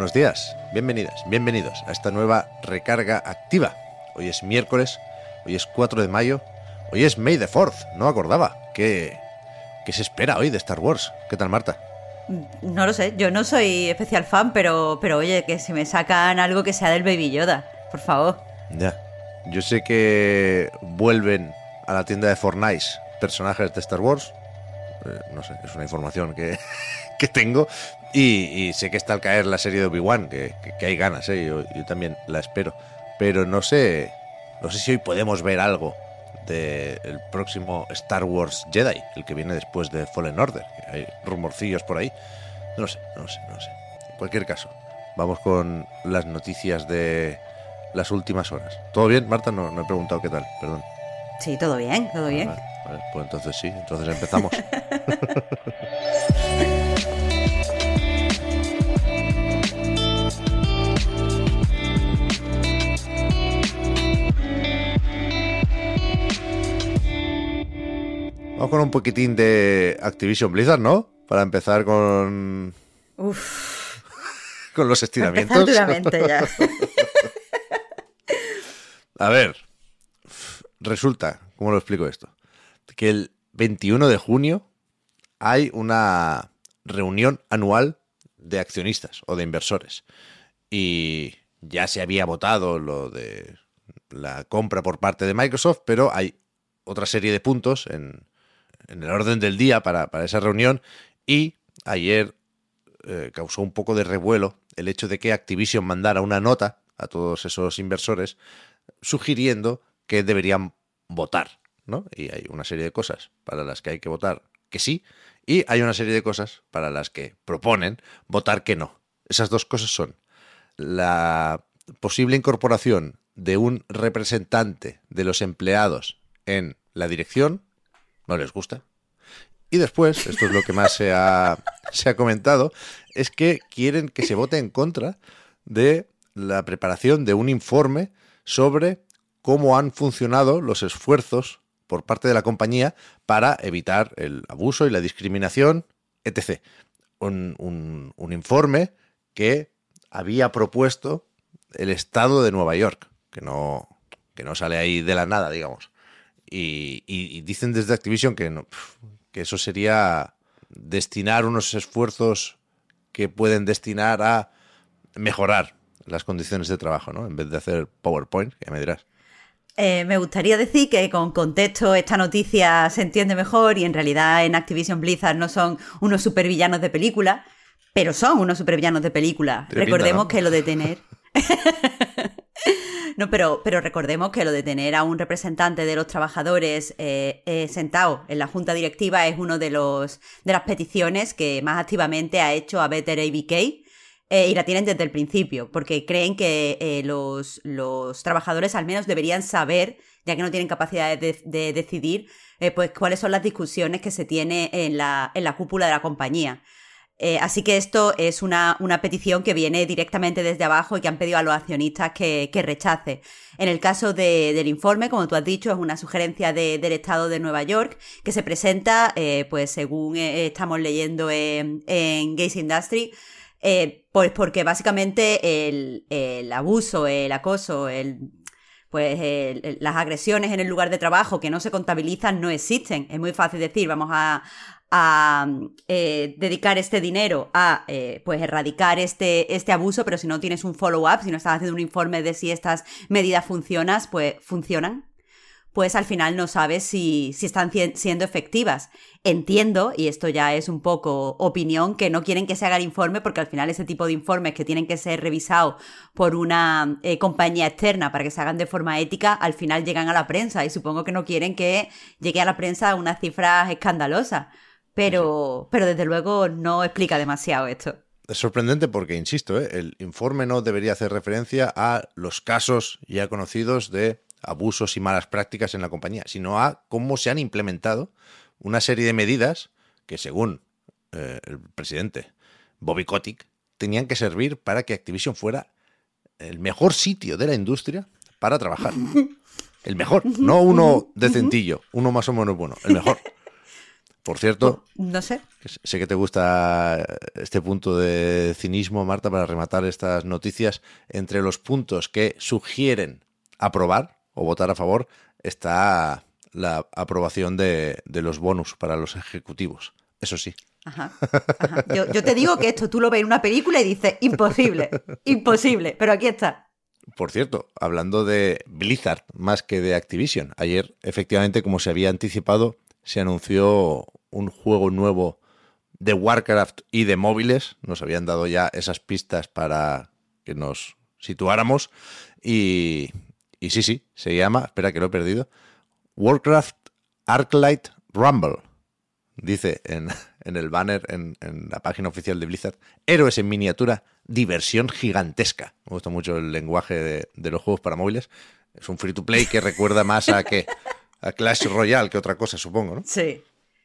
Buenos días, bienvenidas, bienvenidos a esta nueva recarga activa. Hoy es miércoles, hoy es 4 de mayo, hoy es May the 4th, no acordaba. ¿Qué, ¿Qué se espera hoy de Star Wars? ¿Qué tal, Marta? No lo sé, yo no soy especial fan, pero, pero oye, que si me sacan algo que sea del Baby Yoda, por favor. Ya. Yo sé que vuelven a la tienda de Fortnite personajes de Star Wars. Eh, no sé, es una información que, que tengo. Y, sé que está al caer la serie de Obi-Wan, que, que, hay ganas, ¿eh? yo, yo también la espero. Pero no sé, no sé si hoy podemos ver algo del próximo Star Wars Jedi, el que viene después de Fallen Order. Hay rumorcillos por ahí. No sé, no sé, no sé. En cualquier caso, vamos con las noticias de las últimas horas. ¿Todo bien, Marta? No, no he preguntado qué tal, perdón. Sí, todo bien, todo bien. vale, pues entonces sí, entonces empezamos. Vamos con un poquitín de Activision Blizzard, ¿no? Para empezar con. Uf. con los estiramientos. ya. A ver. Resulta, ¿cómo lo explico esto? Que el 21 de junio hay una reunión anual de accionistas o de inversores. Y ya se había votado lo de la compra por parte de Microsoft, pero hay otra serie de puntos en, en el orden del día para, esa reunión y ayer eh, causó un poco de revuelo el hecho de que Activision mandara una nota a todos esos inversores sugiriendo que deberían votar, ¿no? Y hay una serie de cosas para las que hay que votar que sí y hay una serie de cosas para las que proponen votar que no. Esas dos cosas son la posible incorporación de un representante de los empleados en la dirección no les gusta. Y después, esto es lo que más se ha, se ha comentado, es que quieren que se vote en contra de la preparación de un informe sobre cómo han funcionado los esfuerzos por parte de la compañía para evitar el abuso y la discriminación, etc. Un, un, informe que había propuesto el Estado de Nueva York, que no, que no sale ahí de la nada, digamos. Y, dicen desde Activision que, no, que eso sería destinar unos esfuerzos que pueden destinar a mejorar las condiciones de trabajo, ¿no? En vez de hacer PowerPoint, ya me dirás. Eh, me gustaría decir que con contexto esta noticia se entiende mejor y en realidad en Activision Blizzard no son unos supervillanos de película, pero son unos supervillanos de película. Recordemos que lo de tener... No, pero, pero recordemos que lo de tener a un representante de los trabajadores eh, eh, sentado en la junta directiva es una de, los, de las peticiones que más activamente ha hecho a Better ABK. Eh, y la tienen desde el principio, porque creen que los, los, trabajadores al menos deberían saber, ya que no tienen capacidad de, de decidir, pues cuáles son las discusiones que se tiene en la, en la cúpula de la compañía. Eh, así que esto es una, petición que viene directamente desde abajo y que han pedido a los accionistas que, rechace. En el caso del informe, como tú has dicho, es una sugerencia del Estado de Nueva York que se presenta, eh, pues según eh, estamos leyendo en, en Gaze Industry, pues porque básicamente el, abuso, el acoso, el pues las agresiones en el lugar de trabajo que no se contabilizan no existen. Es muy fácil decir, vamos a, a eh, dedicar este dinero a eh, pues erradicar este, este abuso, pero si no tienes un follow-up, si no estás haciendo un informe de si estas medidas funcionan, pues funcionan, pues al final no sabes si, si están siendo efectivas. Entiendo, y esto ya es un poco opinión, que no quieren que se haga el informe porque al final ese tipo de informes que tienen que ser revisados por una eh, compañía externa para que se hagan de forma ética, al final llegan a la prensa y supongo que no quieren que llegue a la prensa unas cifras escandalosas pero, pero desde luego no explica demasiado esto. Es sorprendente porque, insisto, ¿eh? el informe no debería hacer referencia a los casos ya conocidos de abusos y malas prácticas en la compañía, sino a cómo se han implementado una serie de medidas que, según eh, el presidente Bobby Kotick, tenían que servir para que Activision fuera el mejor sitio de la industria para trabajar. El mejor, no uno decentillo, uno más o menos bueno, el mejor. Por cierto, no sé. Sé que te gusta este punto de cinismo, Marta, para rematar estas noticias. Entre los puntos que sugieren aprobar o votar a favor está la aprobación de, los bonus para los ejecutivos. Eso sí. Ajá, Yo, yo, te digo que esto tú lo ves en una película y dices, imposible, imposible, pero aquí está. Por cierto, hablando de Blizzard más que de Activision, ayer efectivamente, como se había anticipado, se anunció un juego nuevo de Warcraft y de móviles. Nos habían dado ya esas pistas para que nos situáramos. Y, y sí, sí, se llama, espera que lo he perdido, Warcraft Arclight Rumble. Dice en, el banner, en, la página oficial de Blizzard, héroes en miniatura, diversión gigantesca. Me gusta mucho el lenguaje de, de los juegos para móviles. Es un free to play que recuerda más a que a Clash Royale que otra cosa, supongo, ¿no? Sí.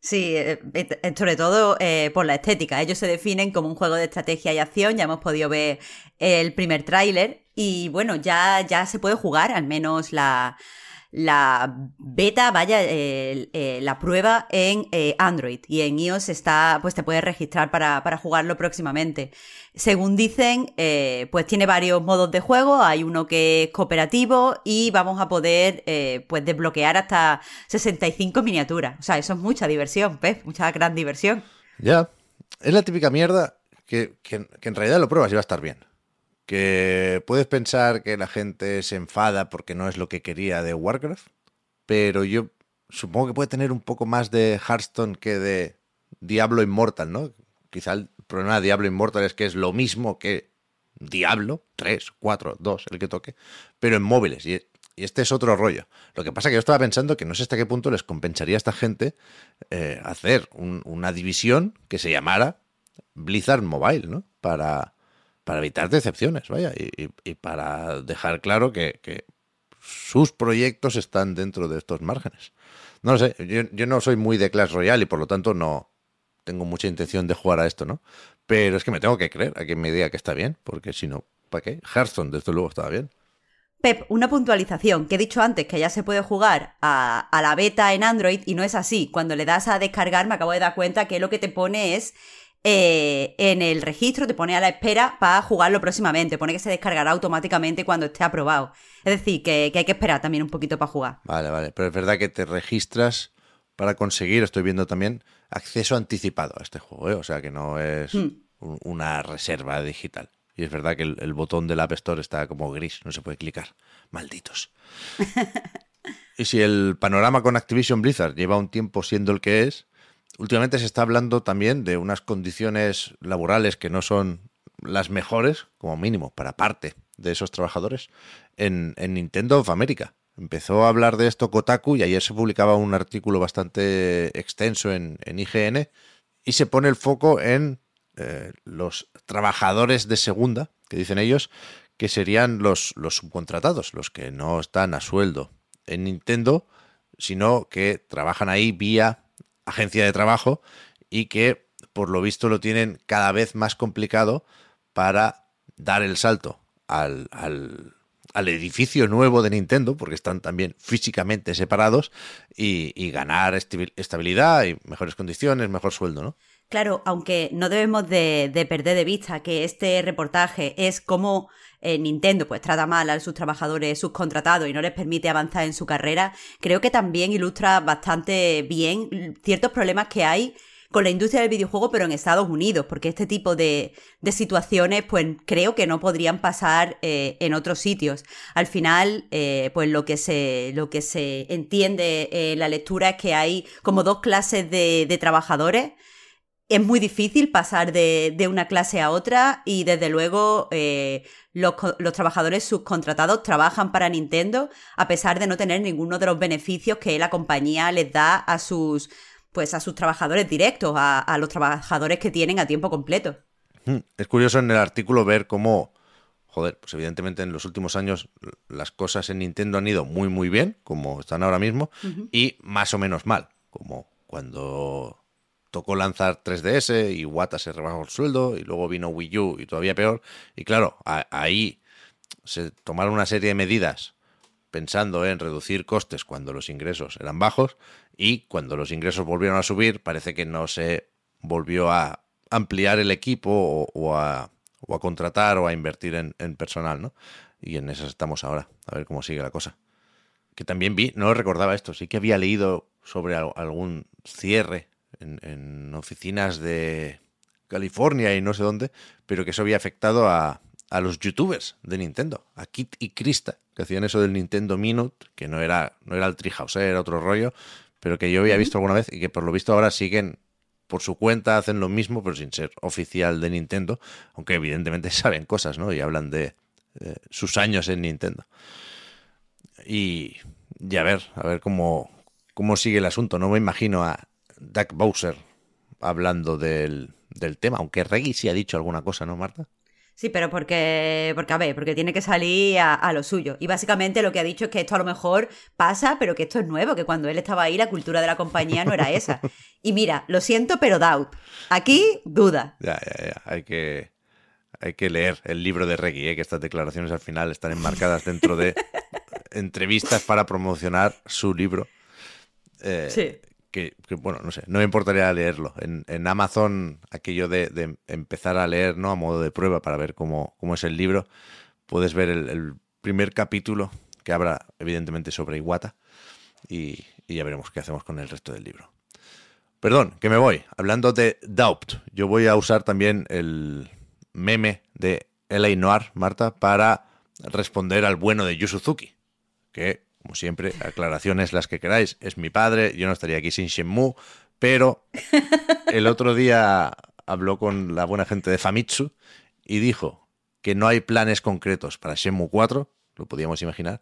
Sí, eh, eh, sobre todo eh, por la estética. Ellos se definen como un juego de estrategia y acción. Ya hemos podido ver el primer tráiler. Y bueno, ya, ya se puede jugar, al menos la, la beta, vaya, la prueba en Android y en iOS está, pues te puedes registrar para, para jugarlo próximamente. Según dicen, eh, pues tiene varios modos de juego. Hay uno que es cooperativo y vamos a poder eh, pues desbloquear hasta 65 miniaturas. O sea, eso es mucha diversión, ¿ves? Mucha gran diversión. Ya, es la típica mierda que, que, en realidad lo pruebas y va a estar bien. Que puedes pensar que la gente se enfada porque no es lo que quería de Warcraft, pero yo supongo que puede tener un poco más de Hearthstone que de Diablo Immortal, ¿no? Quizá el problema de Diablo Immortal es que es lo mismo que Diablo, 3, 4, 2, el que toque, pero en móviles. Y, este es otro rollo. Lo que pasa es que yo estaba pensando que no sé hasta qué punto les compensaría a esta gente eh, hacer una división que se llamara Blizzard Mobile, ¿no? Para, para evitar decepciones, vaya, y, para dejar claro que, sus proyectos están dentro de estos márgenes. No lo sé, yo, yo no soy muy de Clash Royale y por lo tanto no, tengo mucha intención de jugar a esto, ¿no? Pero es que me tengo que creer a quien me diga que está bien, porque si no, ¿para qué? Hearthstone, desde luego, estaba bien. Pep, una puntualización, que he dicho antes que ya se puede jugar a, la beta en Android y no es así. Cuando le das a descargar me acabo de dar cuenta que lo que te pone es eh, en el registro, te pone a la espera para jugarlo próximamente, pone que se descargará automáticamente cuando esté aprobado. Es decir, que, que hay que esperar también un poquito para jugar. Vale, vale, pero es verdad que te registras para conseguir, estoy viendo también, acceso anticipado a este juego, ¿eh? o sea que no es hmm. una reserva digital. Y es verdad que el, botón del App Store está como gris, no se puede clicar. Malditos. y si el panorama con Activision Blizzard lleva un tiempo siendo el que es, últimamente se está hablando también de unas condiciones laborales que no son las mejores, como mínimo, para parte de esos trabajadores, en, en Nintendo of America. Empezó a hablar de esto Kotaku y ayer se publicaba un artículo bastante extenso en, IGN y se pone el foco en eh, los trabajadores de segunda, que dicen ellos, que serían los, los subcontratados, los que no están a sueldo en Nintendo, sino que trabajan ahí vía agencia de trabajo y que por lo visto lo tienen cada vez más complicado para dar el salto al, al, al edificio nuevo de Nintendo, porque están también físicamente separados, y, ganar estabilidad y mejores condiciones, mejor sueldo, ¿no? Claro, aunque no debemos de, perder de vista que este reportaje es como eh, Nintendo pues trata mal a sus trabajadores subcontratados y no les permite avanzar en su carrera, creo que también ilustra bastante bien ciertos problemas que hay con la industria del videojuego, pero en Estados Unidos, porque este tipo de, situaciones, pues creo que no podrían pasar eh, en otros sitios. Al final, eh, pues lo que se, lo que se entiende en la lectura es que hay como dos clases de, trabajadores. Es muy difícil pasar de, una clase a otra y desde luego eh, los, los, trabajadores subcontratados trabajan para Nintendo a pesar de no tener ninguno de los beneficios que la compañía les da a sus pues a sus trabajadores directos, a, los trabajadores que tienen a tiempo completo. Hmm, es curioso en el artículo ver cómo, joder, pues evidentemente en los últimos años las cosas en Nintendo han ido muy muy bien, como están ahora mismo, y más o menos mal, como cuando tocó lanzar 3DS y Wata se rebajó el sueldo y luego vino Wii U y todavía peor. Y claro, ahí se tomaron una serie de medidas pensando en reducir costes cuando los ingresos eran bajos y cuando los ingresos volvieron a subir parece que no se volvió a ampliar el equipo o, a, contratar o a invertir en, personal, ¿no? Y en eso estamos ahora, a ver cómo sigue la cosa. Que también vi, no recordaba esto, sí que había leído sobre algún cierre en, en oficinas de California y no sé dónde, pero que eso había afectado a, a los youtubers de Nintendo, a Kit y Krista, que hacían eso del Nintendo Minute, que no era, no era el Treehouse, era otro rollo, pero que yo había visto alguna vez y que por lo visto ahora siguen por su cuenta, hacen lo mismo, pero sin ser oficial de Nintendo, aunque evidentemente saben cosas, ¿no? Y hablan de sus años en Nintendo. Y, y, a ver, a ver cómo, cómo sigue el asunto. No me imagino a Doug Bowser hablando del, del tema, aunque Reggie sí ha dicho alguna cosa, ¿no, Marta? Sí, pero porque, porque a ver, porque tiene que salir a, lo suyo. Y básicamente lo que ha dicho es que esto a lo mejor pasa, pero que esto es nuevo, que cuando él estaba ahí la cultura de la compañía no era esa. Y mira, lo siento, pero doubt. Aquí, duda. Ya, ya, ya. Hay que, hay que leer el libro de Reggie, ¿eh? que estas declaraciones al final están enmarcadas dentro de entrevistas para promocionar su libro. Eh, sí que, bueno, no sé, no me importaría leerlo. En, Amazon, aquello de, empezar a leer, ¿no? A modo de prueba para ver cómo, es el libro, puedes ver el, primer capítulo que habla, evidentemente, sobre Iwata y, ya veremos qué hacemos con el resto del libro. Perdón, que me voy. Hablando de Doubt, yo voy a usar también el meme de L.A. Noir, Marta, para responder al bueno de Yusuzuki, que como siempre, aclaraciones las que queráis. Es mi padre, yo no estaría aquí sin Shenmue, pero el otro día habló con la buena gente de Famitsu y dijo que no hay planes concretos para Shenmue 4, lo podíamos imaginar,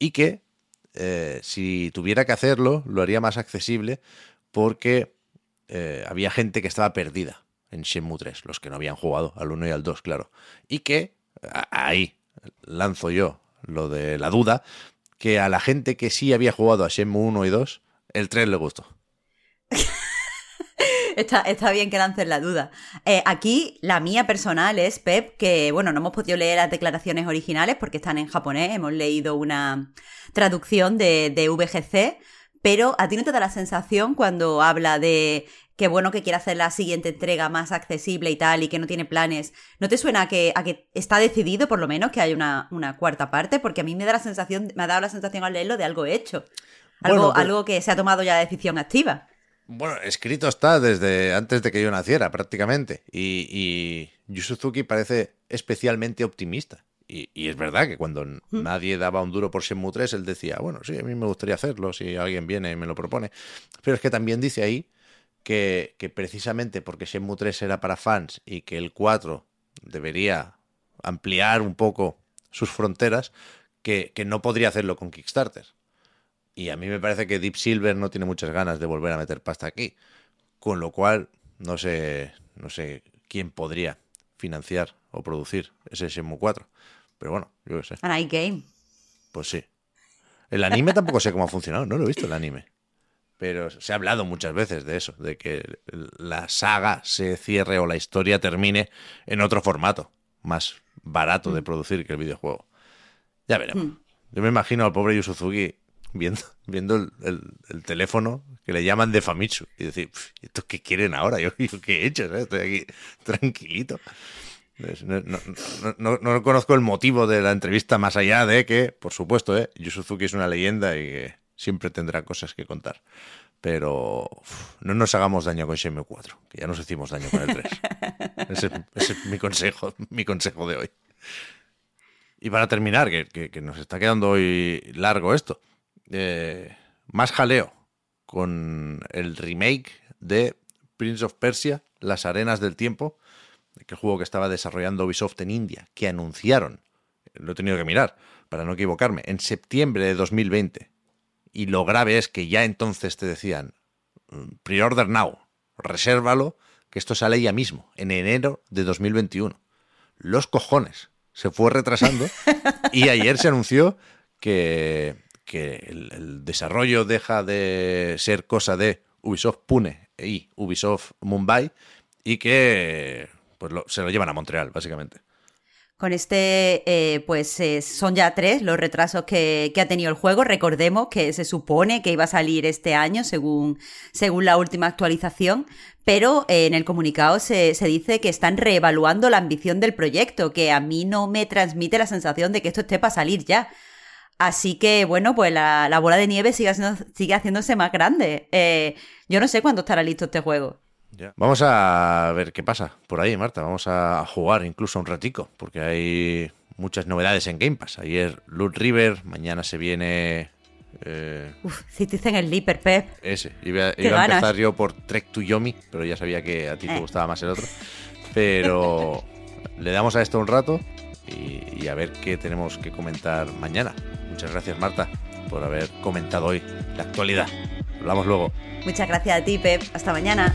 y que eh, si tuviera que hacerlo, lo haría más accesible porque eh, había gente que estaba perdida en Shenmue 3, los que no habían jugado al 1 y al 2, claro. Y que ahí lanzo yo lo de la duda que a la gente que sí había jugado a Shenmue 1 y 2, el 3 le gustó. Está, está, bien que lancen la duda. Eh, aquí la mía personal es, Pep, que bueno, no hemos podido leer las declaraciones originales porque están en japonés, hemos leído una traducción de, de VGC, pero a ti no te da la sensación cuando habla de qué bueno que quiere hacer la siguiente entrega más accesible y tal, y que no tiene planes. ¿No te suena a que, a que está decidido, por lo menos, que hay una, una, cuarta parte? Porque a mí me da la sensación, me ha dado la sensación al leerlo de algo hecho. Algo, algo que se ha tomado ya decisión activa. Bueno, escrito está desde antes de que yo naciera, prácticamente. Y, y Yu Suzuki parece especialmente optimista. Y, y, es verdad que cuando mm. nadie daba un duro por Shenmue 3, él decía, bueno, sí, a mí me gustaría hacerlo si alguien viene y me lo propone. Pero es que también dice ahí que, precisamente porque Shenmue 3 era para fans y que el 4 debería ampliar un poco sus fronteras, que, no podría hacerlo con Kickstarter. Y a mí me parece que Deep Silver no tiene muchas ganas de volver a meter pasta aquí. Con lo cual, no sé, no sé quién podría financiar o producir ese Shenmue 4. Pero bueno, yo qué sé. An Game. Pues sí. El anime tampoco sé cómo ha funcionado, no lo he visto el anime pero se ha hablado muchas veces de eso, de que la saga se cierre o la historia termine en otro formato, más barato de mm. producir que el videojuego. Ya veremos. Mm. Yo me imagino al pobre Yusuzuki viendo, viendo el, teléfono que le llaman de Famitsu y decir, ¿esto qué quieren ahora? ¿Yo, qué he hecho? Estoy aquí tranquilito. No, no, conozco el motivo de la entrevista más allá de que, por supuesto, ¿eh? Yusuzuki es una leyenda y que siempre tendrá cosas que contar. Pero no nos hagamos daño con Shenmue 4, que ya nos hicimos daño con el 3. ese, es mi consejo, mi consejo de hoy. Y para terminar, que, nos está quedando hoy largo esto, eh, más jaleo con el remake de Prince of Persia, Las Arenas del Tiempo, que juego que estaba desarrollando Ubisoft en India, que anunciaron, lo he tenido que mirar para no equivocarme, en septiembre de 2020 y lo grave es que ya entonces te decían, pre-order now, resérvalo, que esto sale ya mismo, en enero de 2021. Los cojones, se fue retrasando y ayer se anunció que, que el, el desarrollo deja de ser cosa de Ubisoft Pune y Ubisoft Mumbai y que pues lo- se lo llevan a Montreal, básicamente. Con este, eh, pues eh, son ya tres los retrasos que, que ha tenido el juego. Recordemos que se supone que iba a salir este año, según, según la última actualización, pero eh, en el comunicado se, se dice que están reevaluando la ambición del proyecto, que a mí no me transmite la sensación de que esto esté para salir ya. Así que, bueno, pues la, la bola de nieve sigue, haciendo- sigue haciéndose más grande. Eh, yo no sé cuándo estará listo este juego. Ya. Vamos a ver qué pasa por ahí, Marta. Vamos a jugar incluso un ratico, porque hay muchas novedades en Game Pass. Ayer Loot River, mañana se viene eh, Uf, Citizen Sleeper, Pep. ese. Iba, iba a empezar yo por Trek to Yomi, pero ya sabía que a ti te Eh. gustaba más el otro. Pero le damos a esto un rato y, y a ver qué tenemos que comentar mañana. Muchas gracias, Marta, por haber comentado hoy la actualidad. Hablamos luego. Muchas gracias a ti, Pep. Hasta mañana.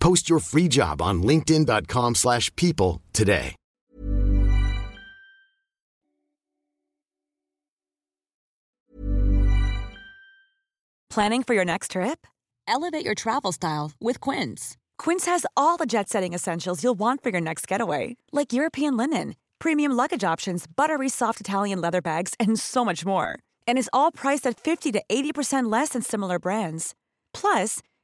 Post your free job on linkedin.com/people slash people today. Planning for your next trip? Elevate your travel style with Quince. Quince has all the jet setting essentials you'll want for your next getaway, like European linen, premium luggage options, buttery soft Italian leather bags, and so much more. And is all priced at 50 to 80% less than similar brands. Plus,